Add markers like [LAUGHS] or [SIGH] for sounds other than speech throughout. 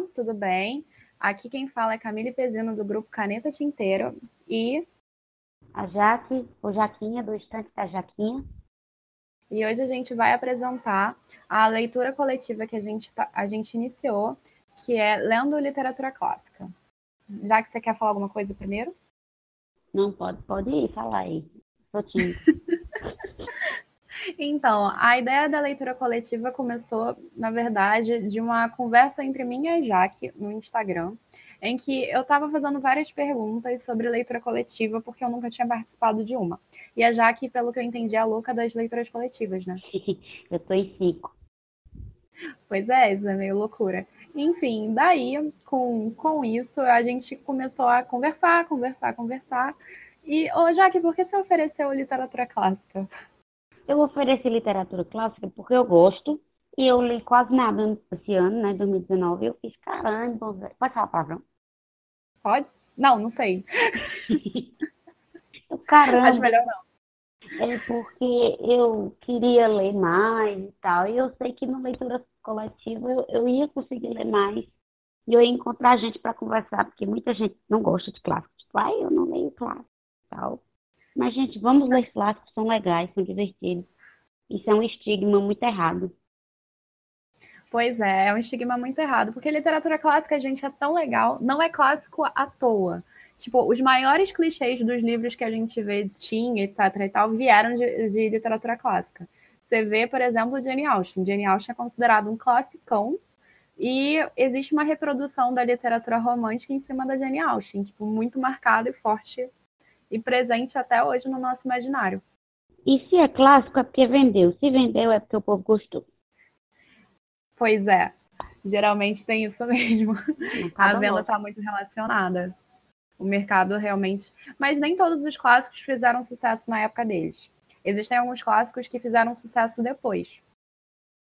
Olá, tudo bem? Aqui quem fala é Camille Pezino, do grupo Caneta Tinteiro, e... A Jaque, o Jaquinha, do Estante da Jaquinha. E hoje a gente vai apresentar a leitura coletiva que a gente, tá, a gente iniciou, que é Lendo Literatura Clássica. Já que você quer falar alguma coisa primeiro? Não, pode, pode ir, falar aí. Sou tímida. [LAUGHS] Então, a ideia da leitura coletiva começou, na verdade, de uma conversa entre mim e a Jaque no Instagram, em que eu estava fazendo várias perguntas sobre leitura coletiva, porque eu nunca tinha participado de uma. E a Jaque, pelo que eu entendi, é a louca das leituras coletivas, né? [LAUGHS] eu tô em cinco. Pois é, isso é meio loucura. Enfim, daí, com, com isso, a gente começou a conversar, conversar, conversar. E, ô, Jaque, por que você ofereceu literatura clássica? Eu ofereci literatura clássica porque eu gosto e eu li quase nada esse ano, né, 2019. Eu fiz caramba, velho. Pode falar palavrão? Pode? Não, não sei. [LAUGHS] caramba. Acho melhor não. É porque eu queria ler mais e tal. E eu sei que na leitura coletiva eu, eu ia conseguir ler mais. E eu ia encontrar gente para conversar, porque muita gente não gosta de clássicos. Tipo, ai, eu não leio clássico e tal. Mas, gente, vamos ler clássicos, são legais, são divertidos. Isso é um estigma muito errado. Pois é, é um estigma muito errado, porque literatura clássica, gente, é tão legal, não é clássico à toa. Tipo, os maiores clichês dos livros que a gente vê de teen, etc e tal, vieram de, de literatura clássica. Você vê, por exemplo, Jane Austen. Jane Austen é considerado um classicão e existe uma reprodução da literatura romântica em cima da Jane Austen, tipo, muito marcada e forte e presente até hoje no nosso imaginário. E se é clássico é porque vendeu. Se vendeu é porque o povo gostou. Pois é. Geralmente tem isso [LAUGHS] mesmo. A venda está muito relacionada. O mercado realmente. Mas nem todos os clássicos fizeram sucesso na época deles. Existem alguns clássicos que fizeram sucesso depois.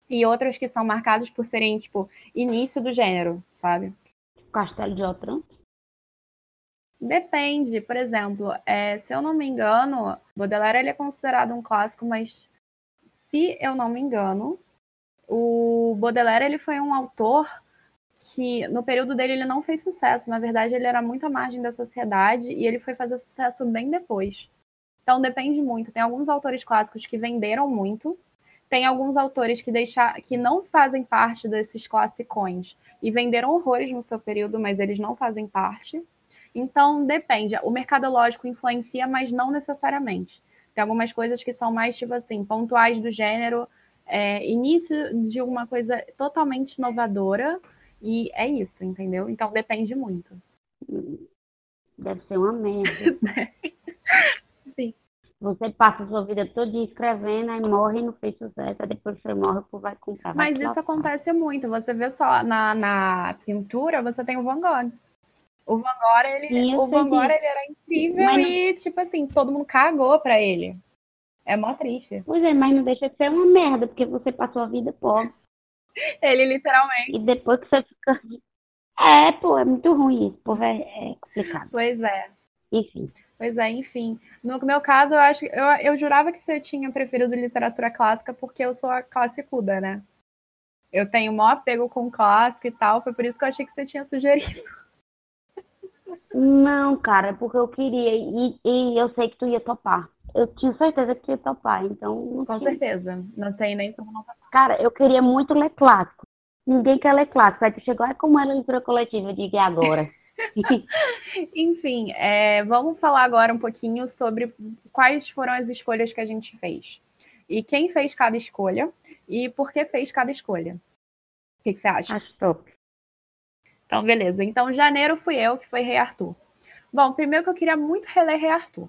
E outros que são marcados por serem, tipo, início do gênero, sabe? Castelo de Otranto? Depende, por exemplo, é, se eu não me engano, Baudelaire ele é considerado um clássico, mas se eu não me engano, o Baudelaire ele foi um autor que no período dele ele não fez sucesso. Na verdade, ele era muito à margem da sociedade e ele foi fazer sucesso bem depois. Então depende muito. Tem alguns autores clássicos que venderam muito, tem alguns autores que deixar, que não fazem parte desses classicões e venderam horrores no seu período, mas eles não fazem parte. Então, depende. O mercadológico influencia, mas não necessariamente. Tem algumas coisas que são mais, tipo assim, pontuais do gênero, é, início de uma coisa totalmente inovadora, e é isso, entendeu? Então, depende muito. Deve ser uma merda. [LAUGHS] Sim. Você passa sua vida toda escrevendo, aí morre e não fez sucesso, aí depois você morre, o vai comprar. Vai Mas isso acontece muito. Você vê só na, na pintura, você tem o Van Gogh. O Van Gogh, ele, o Van Gogh, ele era incrível mas e, tipo assim, todo mundo cagou pra ele. É mó triste. Pois é, mas não deixa de ser uma merda, porque você passou a vida pobre. Ele literalmente. E depois que você fica. É, pô, é muito ruim isso, pô, é, é complicado. Pois é. Enfim. Pois é, enfim. No meu caso, eu acho eu, eu jurava que você tinha preferido literatura clássica porque eu sou a classicuda, né? Eu tenho maior apego com clássico e tal, foi por isso que eu achei que você tinha sugerido. [LAUGHS] Não, cara, é porque eu queria e, e eu sei que tu ia topar. Eu tinha certeza que tu ia topar, então. Com tinha... certeza. Não tem nem como não topar. Cara, eu queria muito ler clássico. Ninguém quer ler clássico. Aí tu chegou, é como é a leitura coletiva, diga agora. [LAUGHS] Enfim, é, vamos falar agora um pouquinho sobre quais foram as escolhas que a gente fez. E quem fez cada escolha e por que fez cada escolha. O que, que você acha? Acho top. Então, beleza. Então, janeiro fui eu que foi Rei Arthur. Bom, primeiro que eu queria muito reler Rei Arthur.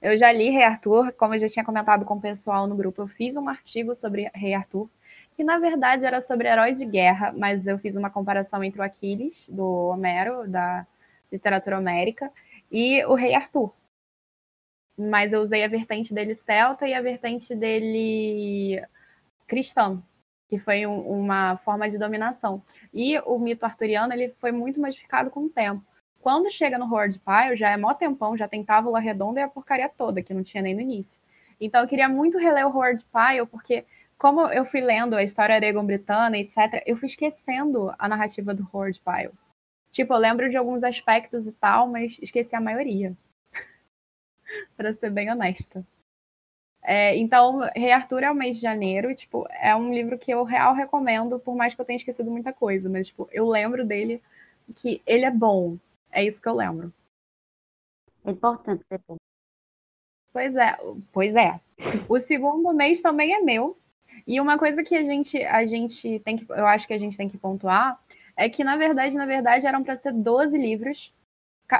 Eu já li Rei Arthur, como eu já tinha comentado com o pessoal no grupo, eu fiz um artigo sobre Rei Arthur, que na verdade era sobre herói de guerra, mas eu fiz uma comparação entre o Aquiles, do Homero, da literatura homérica, e o Rei Arthur. Mas eu usei a vertente dele celta e a vertente dele cristã, que foi um, uma forma de dominação. E o mito arturiano ele foi muito modificado com o tempo. Quando chega no Horde Pile, já é mó tempão, já tem tábula redonda e a porcaria toda, que não tinha nem no início. Então eu queria muito reler o Horde Pile, porque como eu fui lendo a história Aragon-Britana, etc., eu fui esquecendo a narrativa do Horde Pyle. Tipo, eu lembro de alguns aspectos e tal, mas esqueci a maioria. [LAUGHS] para ser bem honesta. É, então, Rei Arthur é o mês de janeiro, e, tipo, é um livro que eu real recomendo, por mais que eu tenha esquecido muita coisa, mas, tipo, eu lembro dele que ele é bom. É isso que eu lembro. É importante ser bom. Pois é, pois é. O segundo mês também é meu. E uma coisa que a gente, a gente tem que, eu acho que a gente tem que pontuar, é que, na verdade, na verdade, eram para ser 12 livros,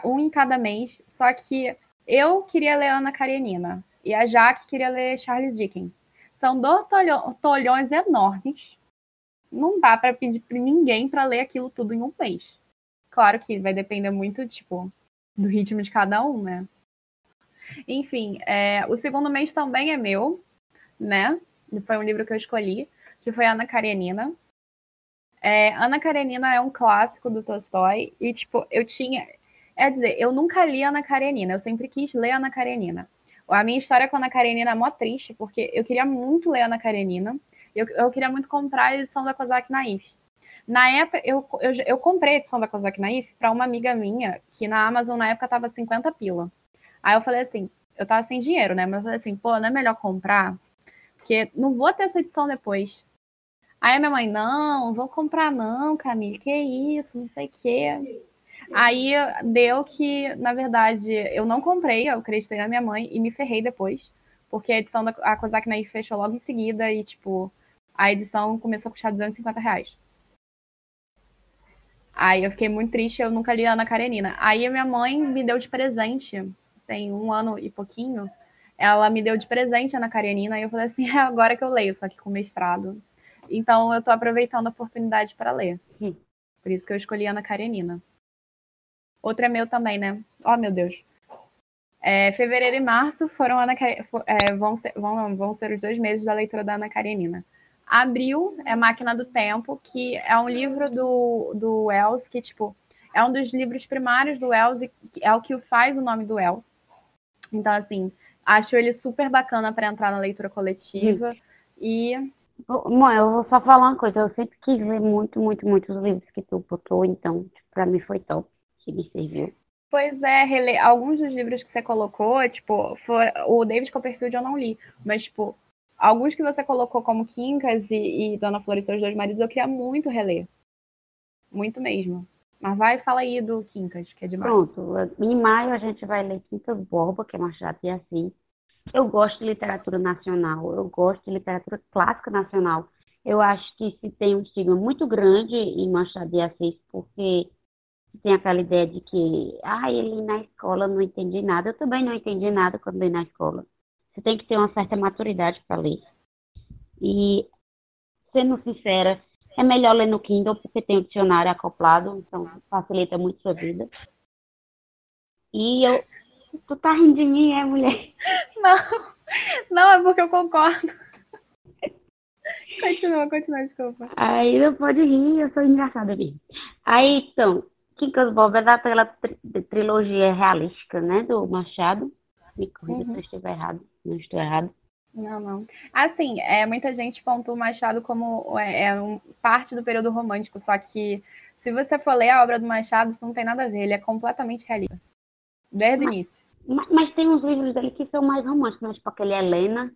um em cada mês, só que eu queria ler Ana Karenina e a Jaque queria ler Charles Dickens. São dois tolhões enormes. Não dá para pedir para ninguém para ler aquilo tudo em um mês. Claro que vai depender muito, tipo, do ritmo de cada um, né? Enfim, é, o segundo mês também é meu, né? Foi um livro que eu escolhi, que foi Ana Karenina. É, Ana Karenina é um clássico do Tolstói e, tipo, eu tinha... É dizer, eu nunca li Ana Karenina, eu sempre quis ler Ana Karenina. A minha história com a Ana Karenina é mó triste, porque eu queria muito ler Ana Karenina. Eu, eu queria muito comprar a edição da Kozak Naif. Na época, eu, eu, eu comprei a edição da Kozak Naif para uma amiga minha, que na Amazon na época tava 50 pila. Aí eu falei assim, eu tava sem dinheiro, né? Mas eu falei assim, pô, não é melhor comprar? Porque não vou ter essa edição depois. Aí a minha mãe, não, vou comprar não, Camille, que isso, não sei o quê. Aí deu que, na verdade, eu não comprei, eu acreditei na minha mãe e me ferrei depois, porque a edição da a Kozak Naif fechou logo em seguida e, tipo, a edição começou a custar 250 reais. Aí eu fiquei muito triste, eu nunca li Ana Karenina. Aí a minha mãe me deu de presente, tem um ano e pouquinho, ela me deu de presente Ana Karenina e eu falei assim, [LAUGHS] é agora que eu leio, só que com mestrado. Então eu tô aproveitando a oportunidade para ler. Hum. Por isso que eu escolhi Ana Karenina. Outro é meu também, né? Oh, meu Deus. É, fevereiro e março foram Ana, é, vão, ser, vão, vão ser os dois meses da leitura da Ana Karenina. Abril é Máquina do Tempo, que é um livro do, do Wells, que, tipo, é um dos livros primários do Wells e é o que faz o nome do Wells. Então, assim, acho ele super bacana para entrar na leitura coletiva. E. Bom, eu vou só falar uma coisa. Eu sempre quis ler muito, muito, muito os livros que tu botou, então, para mim foi top que me serviu. Pois é, rele... alguns dos livros que você colocou, tipo, foi... o David Copperfield eu não li, mas, tipo, alguns que você colocou como Quincas e, e Dona Flor e seus dois maridos, eu queria muito reler. Muito mesmo. Mas vai, fala aí do Quincas, que é demais. Pronto, em maio a gente vai ler Quincas Borba, que é Machado de Assis. Eu gosto de literatura nacional, eu gosto de literatura clássica nacional. Eu acho que se tem um estigma muito grande em Machado de Assis, porque tem aquela ideia de que, ah, ele na escola não entendi nada. Eu também não entendi nada quando li na escola. Você tem que ter uma certa maturidade para ler. E, sendo sincera, é melhor ler no Kindle porque tem o dicionário acoplado, então facilita muito sua vida. E eu. Tu tá rindo de mim, é, mulher? [LAUGHS] Não, não, é porque eu concordo. Continua, continua, desculpa. Aí não pode rir, eu sou engraçada mesmo. Aí, então, Quincas Bob é daquela tri trilogia realística, né, do Machado. Me corrija uhum. se eu estiver errado, não estou errado. Não, não. Assim, é, muita gente pontua o Machado como é, é um, parte do período romântico, só que se você for ler a obra do Machado, isso não tem nada a ver, ele é completamente realista. Desde mas, o início. Mas, mas, tem uns livros dele que são mais românticos, né? tipo aquele Helena.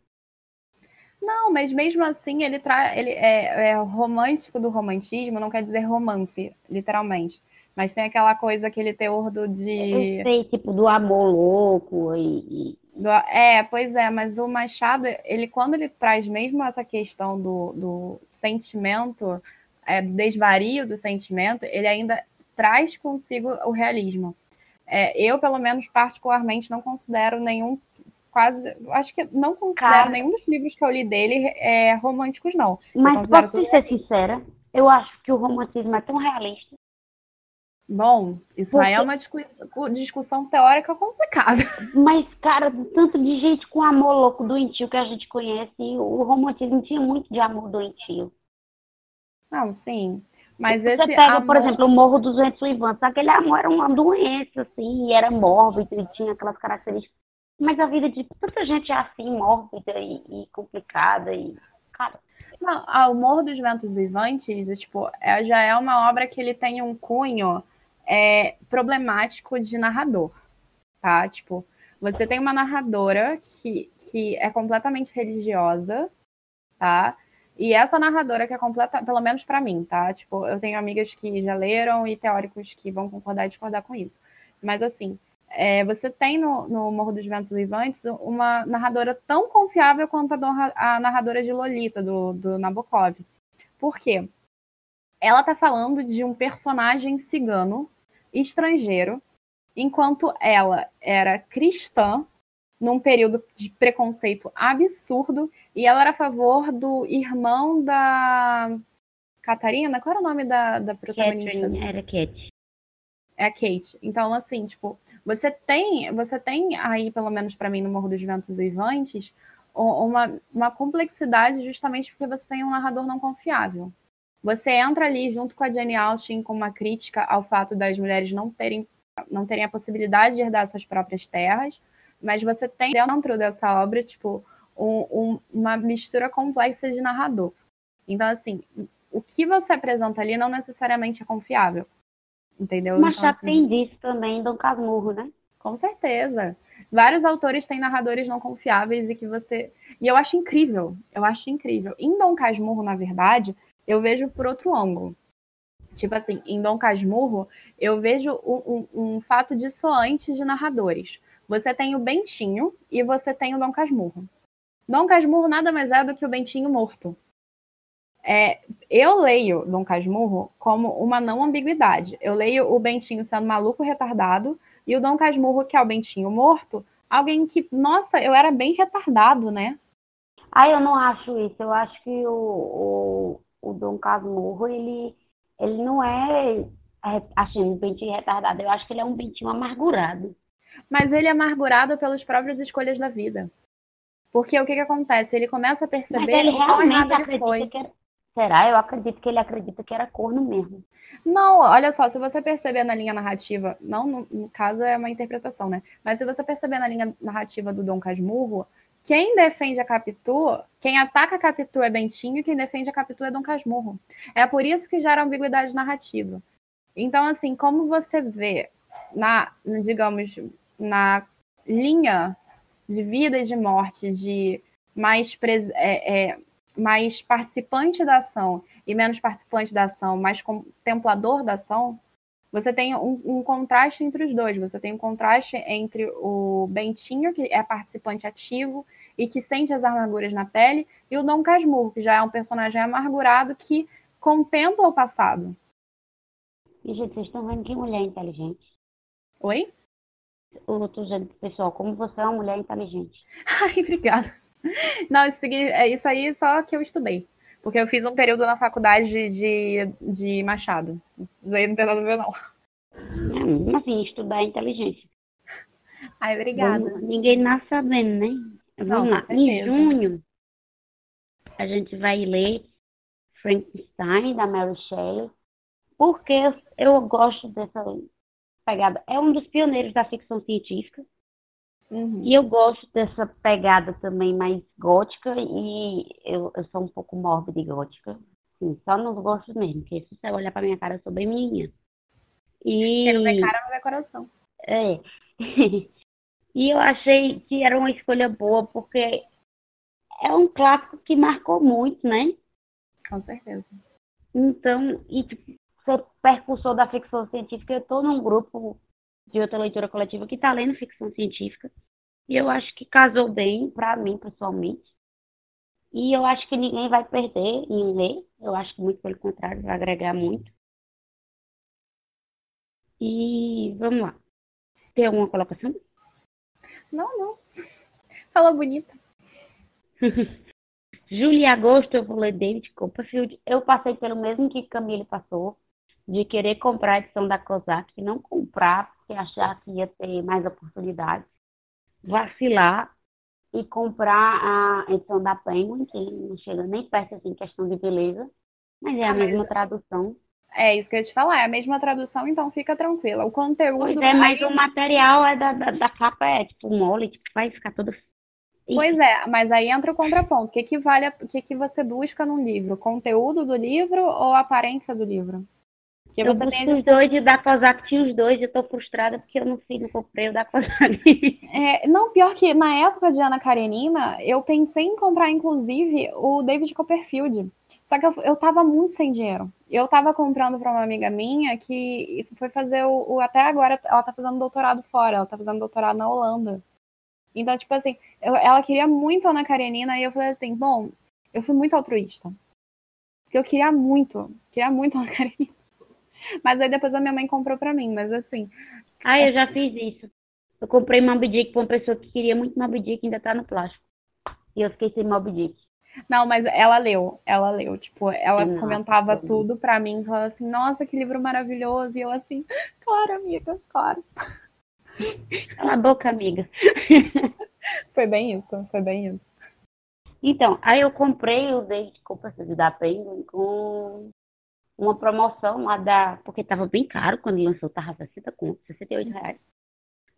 Não, mas mesmo assim, ele, tra... ele é, é romântico do romantismo, não quer dizer romance, literalmente. Mas tem aquela coisa, aquele teor do de. Eu sei, tipo, do amor louco e. Do... É, pois é, mas o Machado, ele quando ele traz mesmo essa questão do, do sentimento, é, do desvario do sentimento, ele ainda traz consigo o realismo. É, eu, pelo menos, particularmente, não considero nenhum quase. Acho que não considero Cara, nenhum dos livros que eu li dele é, românticos, não. Mas posso ser sincera, eu acho que o romantismo é tão realista Bom, isso Porque... aí é uma discussão teórica complicada. [LAUGHS] Mas, cara, tanto de gente com amor louco doentio que a gente conhece, o romantismo tinha muito de amor doentio. Não, sim. Mas Você esse pega, amor... por exemplo, o Morro dos Ventos Uivantes. Aquele amor era uma doença, assim, e era mórbido, e tinha aquelas características. Mas a vida de tanta gente é assim, mórbida e, e complicada, e, cara... relação ao Morro dos Ventos Vivantes, tipo, é, já é uma obra que ele tem um cunho é, problemático de narrador, tá? Tipo, você tem uma narradora que, que é completamente religiosa, tá? E essa narradora que é completa, pelo menos para mim, tá? Tipo, eu tenho amigas que já leram e teóricos que vão concordar e discordar com isso. Mas assim, é, você tem no, no, Morro dos Ventos Vivantes uma narradora tão confiável quanto a, a narradora de Lolita, do, do Nabokov. Por quê? Ela está falando de um personagem cigano, estrangeiro, enquanto ela era cristã, num período de preconceito absurdo, e ela era a favor do irmão da Catarina. Qual era o nome da, da protagonista? Catherine, era Kate. É a Kate. Então, assim, tipo, você tem, você tem aí, pelo menos para mim, no Morro dos Ventos Uivantes, uma, uma complexidade justamente porque você tem um narrador não confiável. Você entra ali junto com a Jane Austen com uma crítica ao fato das mulheres não terem, não terem a possibilidade de herdar suas próprias terras, mas você tem dentro dessa obra, tipo, um, um, uma mistura complexa de narrador. Então, assim, o que você apresenta ali não necessariamente é confiável. Entendeu? Mas então, já assim, tem disso também Dom Casmurro, né? Com certeza. Vários autores têm narradores não confiáveis e que você. E eu acho incrível. Eu acho incrível. Em Dom Casmurro, na verdade, eu vejo por outro ângulo. Tipo assim, em Dom Casmurro, eu vejo um, um, um fato dissoante de narradores. Você tem o Bentinho e você tem o Dom Casmurro. Dom Casmurro nada mais é do que o Bentinho morto. É, eu leio Dom Casmurro como uma não ambiguidade. Eu leio o Bentinho sendo maluco retardado e o Dom Casmurro, que é o Bentinho morto, alguém que, nossa, eu era bem retardado, né? Ah, eu não acho isso. Eu acho que o, o, o Dom Casmurro, ele, ele não é, é assim, um bentinho retardado. Eu acho que ele é um bentinho amargurado. Mas ele é amargurado pelas próprias escolhas da vida. Porque o que, que acontece? Ele começa a perceber o quão errado ele foi. Que Será? Eu acredito que ele acredita que era corno mesmo. Não, olha só, se você perceber na linha narrativa, não no, no, caso é uma interpretação, né? Mas se você perceber na linha narrativa do Dom Casmurro, quem defende a Capitu, quem ataca a Capitu é Bentinho e quem defende a Capitu é Dom Casmurro. É por isso que gera ambiguidade narrativa. Então, assim, como você vê na, digamos, na linha de vida e de morte de mais é, é, mais participante da ação e menos participante da ação, mais contemplador da ação, você tem um, um, contraste entre os dois. Você tem um contraste entre o Bentinho, que é participante ativo e que sente as amarguras na pele, e o Dom Casmurro, que já é um personagem amargurado que contempla o passado. E, gente, vocês estão vendo que mulher inteligente. Oi? Eu tô dizendo, pessoal, como você é uma mulher inteligente. [LAUGHS] Ai, obrigada. Não, isso, é isso aí só que eu estudei. Porque eu fiz um período na faculdade de, de, de Machado. Isso aí não tem nada a ver, não. Assim, estudar inteligência. Ai, obrigada. Ninguém nasce sabendo, né? Vamos não, lá. Em junho, a gente vai ler Frankenstein, da Mary Shelley, porque eu gosto dessa pegada. É um dos pioneiros da ficção científica. Uhum. E eu gosto dessa pegada também mais gótica e eu, eu sou um pouco mórbida e gótica. Sim, só não gosto mesmo, porque se você olhar pra minha cara, eu sou bem menina. E... Não vê cara, não vê coração. É. [LAUGHS] e eu achei que era uma escolha boa, porque é um clássico que marcou muito, né? Com certeza. Então, e tipo, ser percursor da ficção científica, eu estou num grupo de outra leitura coletiva que está lendo ficção científica. E eu acho que casou bem para mim, pessoalmente. E eu acho que ninguém vai perder em ler. Eu acho que muito pelo contrário, vai agregar muito. E vamos lá. Tem alguma colocação? Não, não. Fala bonita. [LAUGHS] Julho e agosto eu vou ler David Copperfield. Eu passei pelo mesmo que Camille passou, de querer comprar a edição da COSAC e não comprar achar que ia ter mais oportunidades, vacilar e comprar a edição da Penguin, que não chega nem perto assim, questão de beleza, mas é a ah, mesma mas... tradução. É isso que eu ia te falar, é a mesma tradução, então fica tranquila. O conteúdo. Pois é, mas o material é da, da, da, capa é tipo mole, tipo, vai ficar todo. Pois é, mas aí entra o contraponto. O que, que vale, o que, que você busca num livro? conteúdo do livro ou a aparência do livro? Porque eu você tem os dois e o da Kozak tinha os dois, eu tô frustrada porque eu não fui, não comprei o da Kozak. [LAUGHS] É, não, pior que na época de Ana Karenina, eu pensei em comprar, inclusive, o David Copperfield. Só que eu, eu tava muito sem dinheiro. Eu tava comprando para uma amiga minha que foi fazer o, o, Até agora, ela tá fazendo doutorado fora, ela tá fazendo doutorado na Holanda. Então, tipo assim, eu, ela queria muito a Ana Karenina e eu falei assim: bom, eu fui muito altruísta. Porque eu queria muito, queria muito a Ana Karenina. Mas aí depois a minha mãe comprou para mim, mas assim. Ah, eu já fiz isso. Eu comprei Moby Dick pra uma pessoa que queria muito Moby Dick e ainda tá no plástico. E eu fiquei sem Moby Dick. Não, mas ela leu, ela leu, tipo, ela não, comentava não. tudo pra mim, falava assim, nossa, que livro maravilhoso, e eu assim, claro, amiga, claro. [LAUGHS] Cala a boca, amiga. [LAUGHS] foi bem isso, foi bem isso. Então, aí eu comprei o David Copperfield da Penguin com uma promoção lá da. Porque tava bem caro quando lançou, tava 60 conto, 68 reais.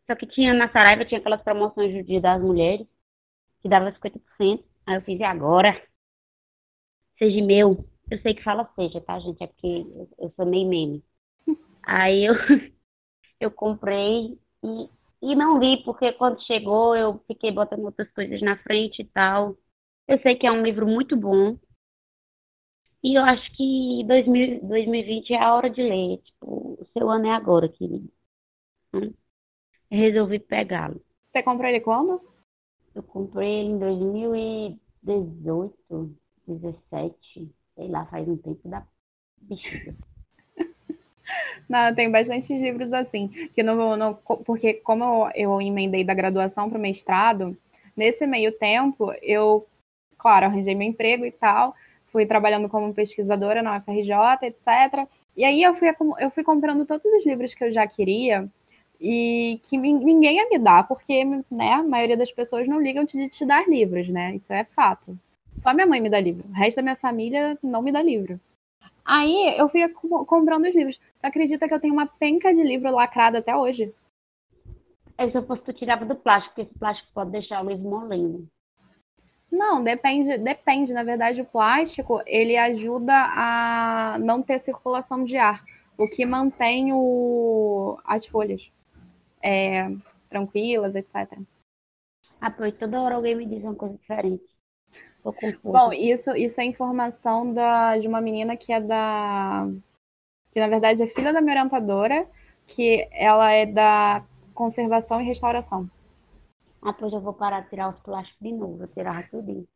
Só que tinha na Saraiva, tinha aquelas promoções do Dia das Mulheres, que dava 50%. Aí eu fiz, e agora? Seja meu. Eu sei que fala seja, tá, gente? É porque eu, sou meio meme. [LAUGHS] Aí eu, [LAUGHS] eu comprei e, e não li, porque quando chegou eu fiquei botando outras coisas na frente e tal. Eu sei que é um livro muito bom, e eu acho que 2000, 2020 é a hora de ler. Tipo, o seu ano é agora, querido. Resolvi pegá-lo. Você comprou ele quando? Eu comprei ele em 2018, 17, sei lá, faz um tempo da bexiga. [LAUGHS] Não, tem bastante livros assim. Que no, no, porque como eu, eu emendei da graduação para o mestrado, nesse meio tempo, eu, claro, arranjei meu emprego e tal fui trabalhando como pesquisadora na UFRJ, etc. E aí eu fui, eu fui comprando todos os livros que eu já queria e que ninguém ia me dar, porque né, a maioria das pessoas não ligam de te dar livros, né? Isso é fato. Só minha mãe me dá livro. O resto da minha família não me dá livro. Aí eu fui comprando os livros. Tu acredita que eu tenho uma penca de livro lacrado até hoje? É, se eu fosse tu tirava do plástico, porque esse plástico pode deixar o livro molendo. Não, depende, depende. Na verdade, o plástico ele ajuda a não ter circulação de ar, o que mantém o, as folhas é, tranquilas, etc. Ah, pois toda hora alguém me diz uma coisa diferente. Bom, isso, isso é informação da, de uma menina que é da. que na verdade é filha da minha orientadora, que ela é da conservação e restauração. Ah, pois eu vou parar de tirar os plásticos de novo, vou tirar tudo.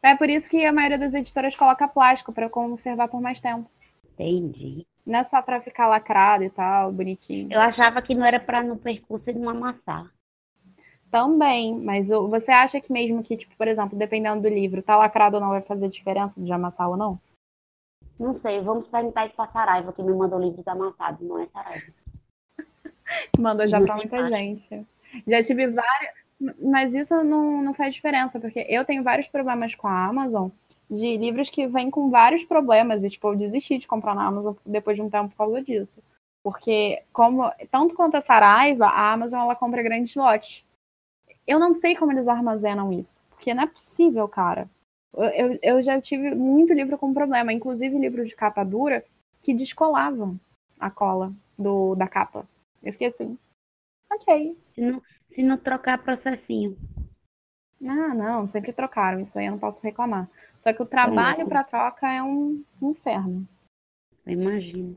É por isso que a maioria das editoras coloca plástico para conservar por mais tempo. Entendi. Não é só para ficar lacrado e tal, bonitinho. Eu achava que não era para no percurso de não amassar. Também, mas você acha que mesmo que, tipo, por exemplo, dependendo do livro, tá lacrado ou não vai fazer diferença de amassar ou não? Não sei, vamos perguntar isso pra Saraiva, que me mandou livros amassados, não é Saraiva. [LAUGHS] Mandou já para muita gente. Já tive várias. Mas isso não, não faz diferença, porque eu tenho vários problemas com a Amazon de livros que vêm com vários problemas. E, tipo, eu desisti de comprar na Amazon depois de um tempo por causa disso. Porque, como tanto quanto a Saraiva, a Amazon ela compra grandes lotes. Eu não sei como eles armazenam isso. Porque não é possível, cara. Eu, eu já tive muito livro com problema, inclusive livros de capa dura que descolavam a cola do, da capa. Eu fiquei assim, ok. Se não, se não trocar processinho. Ah, não, sempre trocaram, isso aí eu não posso reclamar. Só que o trabalho para troca é um, inferno. Eu imagino.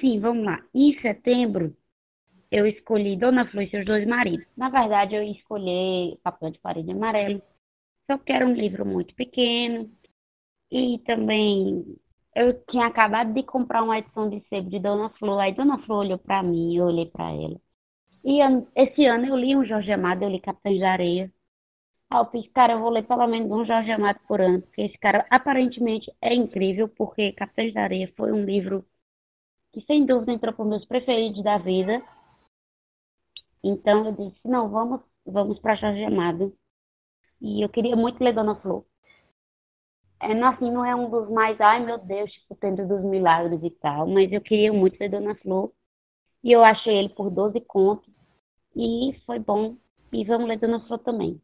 Sim, vamos lá. Em setembro, eu escolhi Dona Flor e seus dois maridos. Na verdade, eu escolhi Papel de Parede Amarelo. Só que era um livro muito pequeno. E também eu tinha acabado de comprar uma edição de sebo de Dona Flor. Aí Dona Flor olhou para mim, eu olhei para ela. E esse ano eu li um Jorge Amado, eu li Capitães da Areia. Aí eu fiz, cara, eu vou ler pelo menos um Jorge Amado por ano, porque esse cara aparentemente é incrível, porque Capitães da Areia foi um livro que sem dúvida entrou para meus preferidos da vida. Então eu disse, não, vamos, vamos para Jorge Amado. E eu queria muito ler Dona Flor. É, assim, não é um dos mais, ai meu Deus, tipo, Tendo dos Milagres e tal, mas eu queria muito ler Dona Flor. E eu achei ele por 12 contos. E foi bom. E vamos ler Dona Flor também.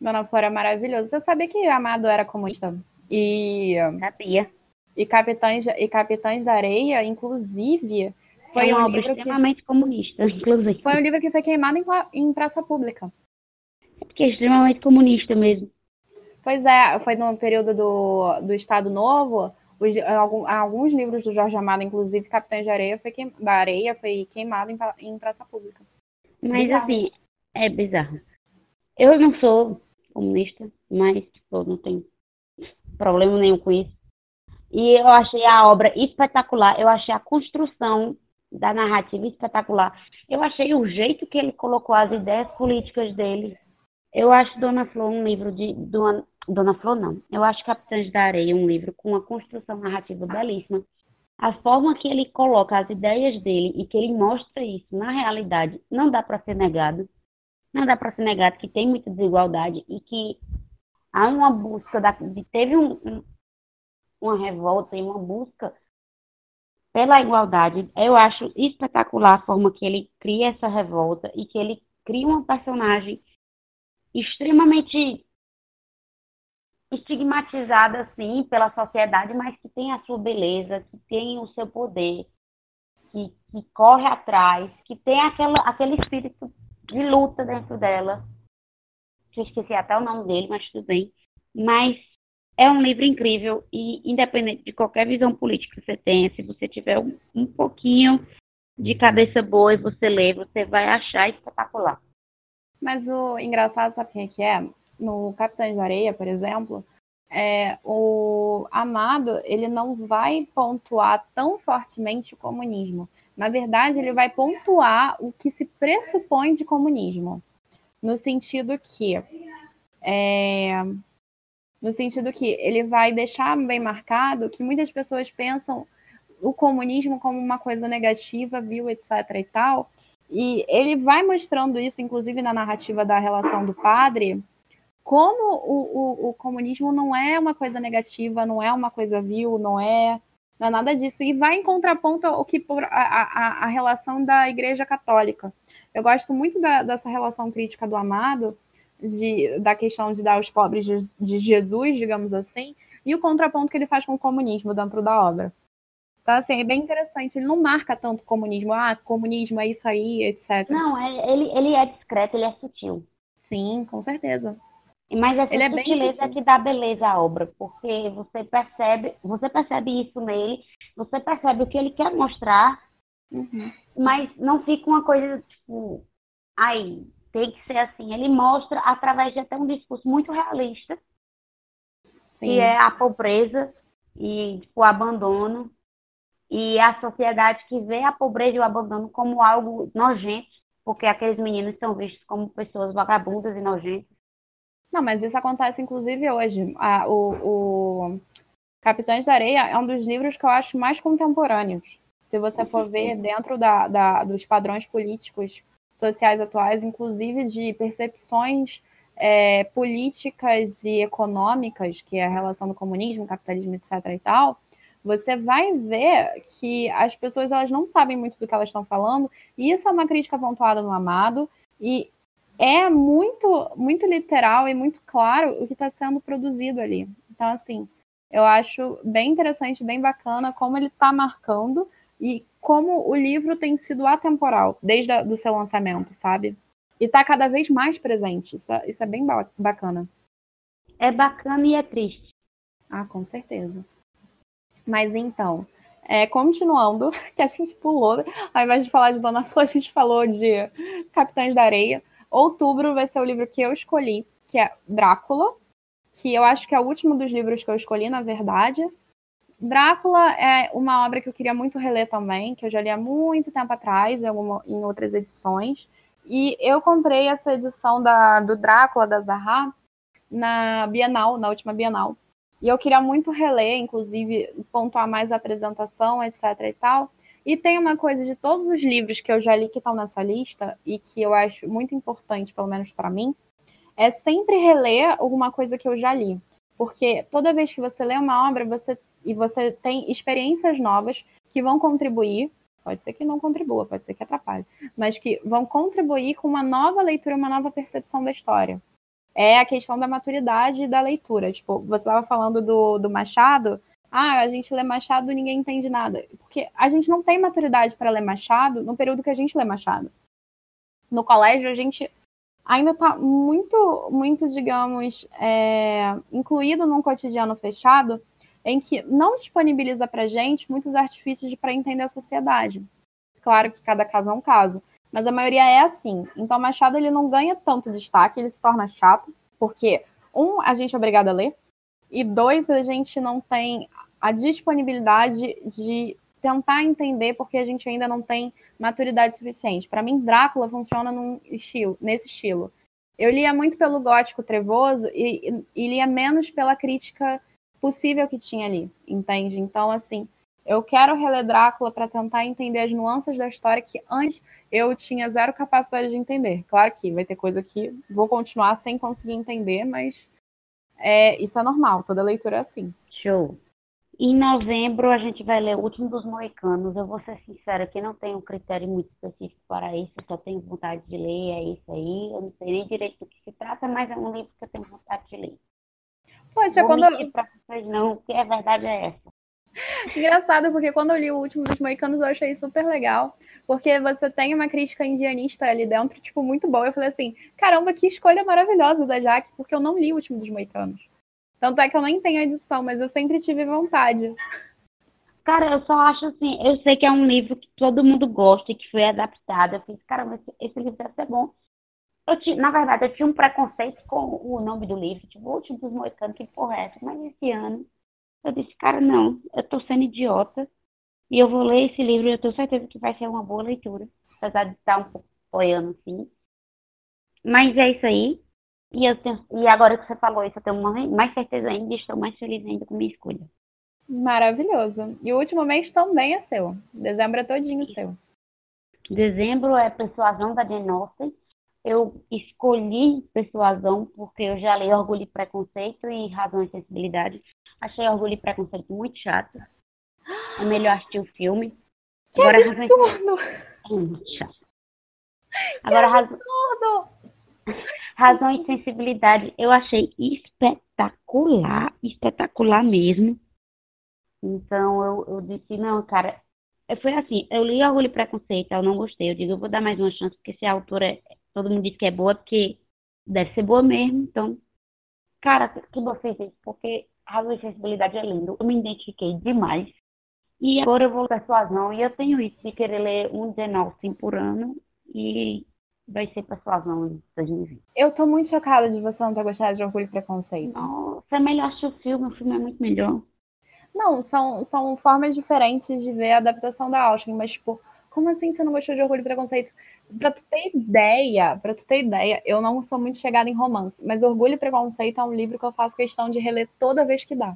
Dona Flor é maravilhoso. Você sabia que Amado era comunista? E. Sabia. E Capitães, e Capitães da Areia, inclusive, foi é um livro extremamente que, comunista, [LAUGHS] inclusive. Foi um livro que foi queimado em, em praça pública. É porque é extremamente comunista mesmo. Pois é, foi no período do, do Estado Novo. Os, alguns, alguns livros do Jorge Amado, inclusive Capitães de Areia, foi queim, da Areia, foi queimado em, em praça pública. Mas bizarro assim, é bizarro. Eu não sou comunista, mas tipo, não tenho problema nenhum com isso. E eu achei a obra espetacular, eu achei a construção da narrativa espetacular. Eu achei o jeito que ele colocou as ideias políticas dele. Eu acho Dona Flor um livro de. Dona, Dona Flor, não. Eu acho Capitães da Areia um livro com uma construção narrativa belíssima. A forma que ele coloca as ideias dele e que ele mostra isso na realidade não dá para ser negado. Não dá para ser negado que tem muita desigualdade e que há uma busca, da, teve um, um, uma revolta e uma busca pela igualdade. Eu acho espetacular a forma que ele cria essa revolta e que ele cria uma personagem extremamente estigmatizada, assim, pela sociedade, mas que tem a sua beleza, que tem o seu poder, que, que corre atrás, que tem aquela, aquele espírito de luta dentro dela. Eu esqueci até o nome dele, mas tudo bem. Mas é um livro incrível e, independente de qualquer visão política que você tenha, se você tiver um, um pouquinho de cabeça boa e você ler, você vai achar espetacular. Mas o engraçado, sabe quem é que é? No Capitães de Areia, por exemplo, é, o Amado ele não vai pontuar tão fortemente o comunismo. Na verdade, ele vai pontuar o que se pressupõe de comunismo, no sentido que é, no sentido que ele vai deixar bem marcado que muitas pessoas pensam o comunismo como uma coisa negativa, viu, etc e tal. E ele vai mostrando isso, inclusive na narrativa da relação do padre, como o, o, o comunismo não é uma coisa negativa, não é uma coisa vil, não é, não é nada disso. E vai em contraponto ao que a, a, a relação da Igreja Católica. Eu gosto muito da, dessa relação crítica do Amado, de, da questão de dar aos pobres de, de Jesus, digamos assim, e o contraponto que ele faz com o comunismo dentro da obra. Então, assim, é bem interessante. Ele não marca tanto comunismo, ah, comunismo é isso aí, etc. Não, é, ele, ele é discreto, ele é sutil. Sim, com certeza. Mas essa ele é sutileza é que dá beleza à obra, porque você percebe, você percebe isso nele, você percebe o que ele quer mostrar, uhum. mas não fica uma coisa tipo, aí, tem que ser assim. Ele mostra através de até um discurso muito realista, Sim. que é a pobreza e tipo, o abandono e a sociedade que vê a pobreza e o abandono como algo nojento, porque aqueles meninos são vistos como pessoas vagabundas e nojentas. Não, mas isso acontece inclusive hoje. Ah, o, o Capitães da Areia é um dos livros que eu acho mais contemporâneos. Se você for ver dentro da, da, dos padrões políticos sociais atuais, inclusive de percepções é, políticas e econômicas, que é a relação do comunismo, capitalismo, etc. e tal, você vai ver que as pessoas elas não sabem muito do que elas estão falando, e isso é uma crítica pontuada no Amado, e é muito, muito literal e muito claro o que está sendo produzido ali. Então, assim, eu acho bem interessante, bem bacana como ele está marcando e como o livro tem sido atemporal desde o seu lançamento, sabe? E está cada vez mais presente. Isso, é, isso é bem bacana. É bacana e é triste. Ah, com certeza. Mas então, é, continuando, [LAUGHS] que a gente pulou, ao invés de falar de Dona Flor, a gente falou de Capitães da Areia. Outubro vai ser o livro que eu escolhi, que é Drácula, que eu acho que é o último dos livros que eu escolhi, na verdade. Drácula é uma obra que eu queria muito reler também, que eu já li há muito tempo atrás, em, alguma, em outras edições. E eu comprei essa edição da, do Drácula, da Zaha, na Bienal, na última Bienal. E eu queria muito reler, inclusive, pontuar mais a apresentação, etc e tal. E tem uma coisa de todos os livros que eu já li que estão nessa lista, e que eu acho muito importante, pelo menos para mim, é sempre reler alguma coisa que eu já li. Porque toda vez que você lê uma obra, você e você tem experiências novas que vão contribuir pode ser que não contribua, pode ser que atrapalhe, mas que vão contribuir com uma nova leitura, uma nova percepção da história. É a questão da maturidade da leitura. Tipo, você estava falando do, do Machado, ah, a gente lê Machado e ninguém entende nada. Porque a gente não tem maturidade para ler Machado no período que a gente lê Machado. No colégio, a gente ainda está muito, muito, digamos, é, incluído num cotidiano fechado em que não disponibiliza para gente muitos artifícios para entender a sociedade. Claro que cada caso é um caso, mas a maioria é assim. Então, Machado ele não ganha tanto destaque, ele se torna chato, porque um, a gente é obrigado a ler, e dois, a gente não tem a disponibilidade de tentar entender, porque a gente ainda não tem maturidade suficiente. Para mim, Drácula funciona estilo, nesse estilo. Eu lia muito pelo gótico trevoso e, e lia menos pela crítica possível que tinha ali, entende? Então, assim, eu quero reler Drácula para tentar entender as nuances da história que antes eu tinha zero capacidade de entender. Claro que vai ter coisa que vou continuar sem conseguir entender, mas é, isso é normal, toda leitura é assim. Show. Em novembro a gente vai ler O Último dos Moicanos. Eu vou ser sincera que não tenho um critério muito específico para isso, só tenho vontade de ler, é isso aí. Eu não sei nem direito do que se trata, mas é um livro que eu tenho vontade de ler. Poxa, Vou quando pra vocês não, que a verdade é essa. [LAUGHS] Engraçado, porque quando eu li o último dos Moicanos, eu achei super legal. Porque você tem uma crítica indianista ali dentro, tipo, muito boa. Eu falei assim, caramba, que escolha maravilhosa da Jaque, porque eu não li o último dos Moicanos. Tanto é que eu nem tenho edição, mas eu sempre tive vontade. Cara, eu só acho assim, eu sei que é um livro que todo mundo gosta e que foi adaptado. Eu fiz, caramba, esse, esse livro deve ser bom. Eu tinha, na verdade, eu tinha um preconceito com o nome do livro, tipo, o último dos moicanos, que porra é essa? Mas esse ano, eu disse, cara, não, eu tô sendo idiota, e eu vou ler esse livro e eu tenho certeza que vai ser uma boa leitura, apesar de estar um pouco apoiando, assim. Mas é isso aí. E, eu tenho, e agora que você falou isso, eu tenho mais certeza ainda e estou mais feliz ainda com minha escolha. Maravilhoso. E o último mês também é seu. Dezembro é todinho seu. Dezembro é Persuasão da Jane Austen eu escolhi persuasão porque eu já li Orgulho e Preconceito e Razão e Sensibilidade. Achei Orgulho e Preconceito muito chato. É melhor assistir o filme. Que Agora, absurdo! É muito chato. Agora, razão... razão e Sensibilidade eu achei espetacular, espetacular mesmo. Então eu, eu disse, não, cara, foi assim, eu li Orgulho e Preconceito, eu não gostei. Eu digo, eu vou dar mais uma chance, porque se a autora é todo mundo diz que é boa porque deve ser boa mesmo. Então, cara, que boa fez isso, porque a sensibilidade é lindo. Eu me identifiquei demais. E agora eu vou persuasão. E eu tenho isso de querer ler um Jane sim por ano. E vai ser persuasão em 2020. Eu tô muito chocada de você não ter gostado de Orgulho e Preconceito. Nossa, é melhor assistir o filme. O filme é muito melhor. Não, são, são formas diferentes de ver a adaptação da Austen, mas, tipo, como assim você não gostou de Orgulho e Preconceito? Pra tu ter ideia, pra tu ter ideia, eu não sou muito chegada em romance, mas Orgulho e Preconceito é um livro que eu faço questão de reler toda vez que dá.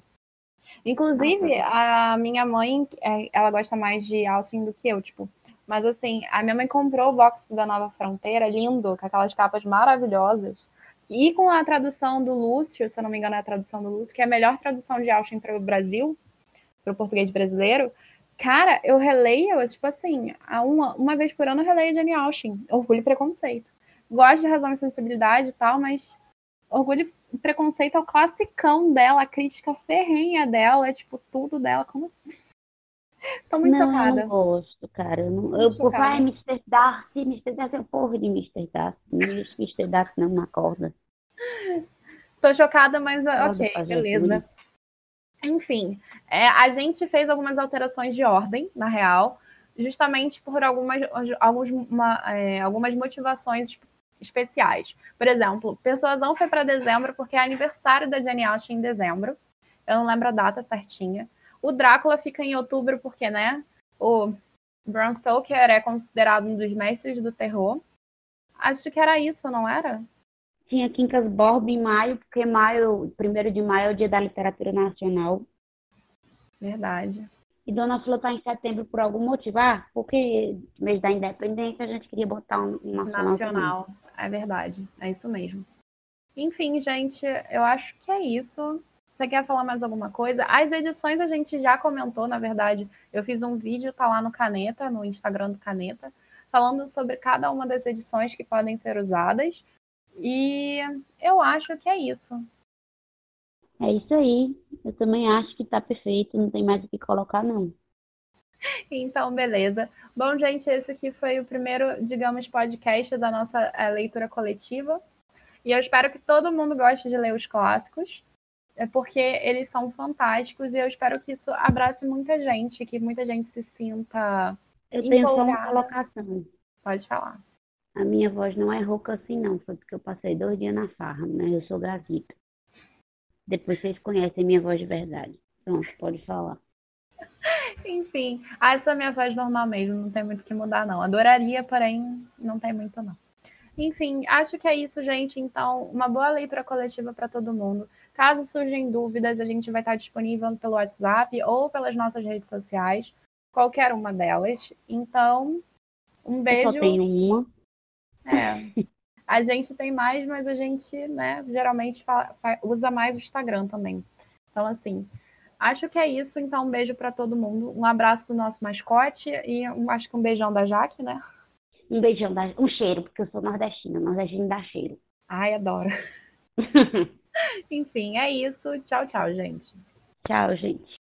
Inclusive, a minha mãe, é, ela gosta mais de Austin do que eu, tipo. Mas assim, a minha mãe comprou o box da Nova Fronteira, lindo, com aquelas capas maravilhosas. E com a tradução do Lúcio, se eu não me engano é a tradução do Lúcio, que é a melhor tradução de Austin para o Brasil, para o português brasileiro. Cara, eu releio, tipo assim, uma, uma vez por ano eu releio Jane Austen, Orgulho e Preconceito. Gosto de Razão e Sensibilidade e tal, mas Orgulho e Preconceito é o classicão dela, a crítica ferrenha dela, é tipo tudo dela, como assim? [LAUGHS] Tô muito não, chocada. Não gosto, cara. Eu não, eu, chocada. Pai, Mr. Darcy, Mr. Darcy é o porra de Mr. Darcy. Mr. Darcy não me acorda. Tô chocada, mas ok, beleza. Enfim, é, a gente fez algumas alterações de ordem, na real, justamente por algumas, alguns, uma, é, algumas motivações especiais. Por exemplo, Persuasão foi para dezembro porque é aniversário da Jane Austen em dezembro. Eu não lembro a data certinha. O Drácula fica em outubro porque, né? O Bram Stoker é considerado um dos mestres do terror. Acho que era isso, não era? Tinha Quincas Borba em maio, porque maio, primeiro de maio é o dia da literatura nacional. Verdade. E Dona Flor está em setembro por algum motivo? Ah, porque mês da independência a gente queria botar um, um nacional. Nacional, também. é verdade. É isso mesmo. Enfim, gente, eu acho que é isso. Você quer falar mais alguma coisa? As edições a gente já comentou, na verdade. Eu fiz um vídeo, tá lá no Caneta, no Instagram do Caneta, falando sobre cada uma das edições que podem ser usadas. E eu acho que é isso. É isso aí. Eu também acho que tá perfeito, não tem mais o que colocar, não. Então, beleza. Bom, gente, esse aqui foi o primeiro, digamos, podcast da nossa é, leitura coletiva. E eu espero que todo mundo goste de ler os clássicos, é porque eles são fantásticos e eu espero que isso abrace muita gente, que muita gente se sinta. Eu tenho só uma colocação. Pode falar. A minha voz não é rouca assim, não. Foi porque eu passei dois dias na farra, né? Eu sou gavita. Depois vocês conhecem minha voz de verdade. Pronto, pode falar. [LAUGHS] Enfim, essa é a minha voz normal mesmo, não tem muito o que mudar, não. Adoraria, porém, não tem muito, não. Enfim, acho que é isso, gente. Então, uma boa leitura coletiva para todo mundo. Caso surgem dúvidas, a gente vai estar disponível pelo WhatsApp ou pelas nossas redes sociais, qualquer uma delas. Então, um beijo. Eu só tenho uma. É. [LAUGHS] A gente tem mais, mas a gente, né, geralmente fala, usa mais o Instagram também. Então, assim, acho que é isso. Então, um beijo para todo mundo. Um abraço do nosso mascote e um, acho que um beijão da Jaque, né? Um beijão, da, um cheiro, porque eu sou nordestina. Nordestina dá cheiro. Ai, adoro. [LAUGHS] Enfim, é isso. Tchau, tchau, gente. Tchau, gente.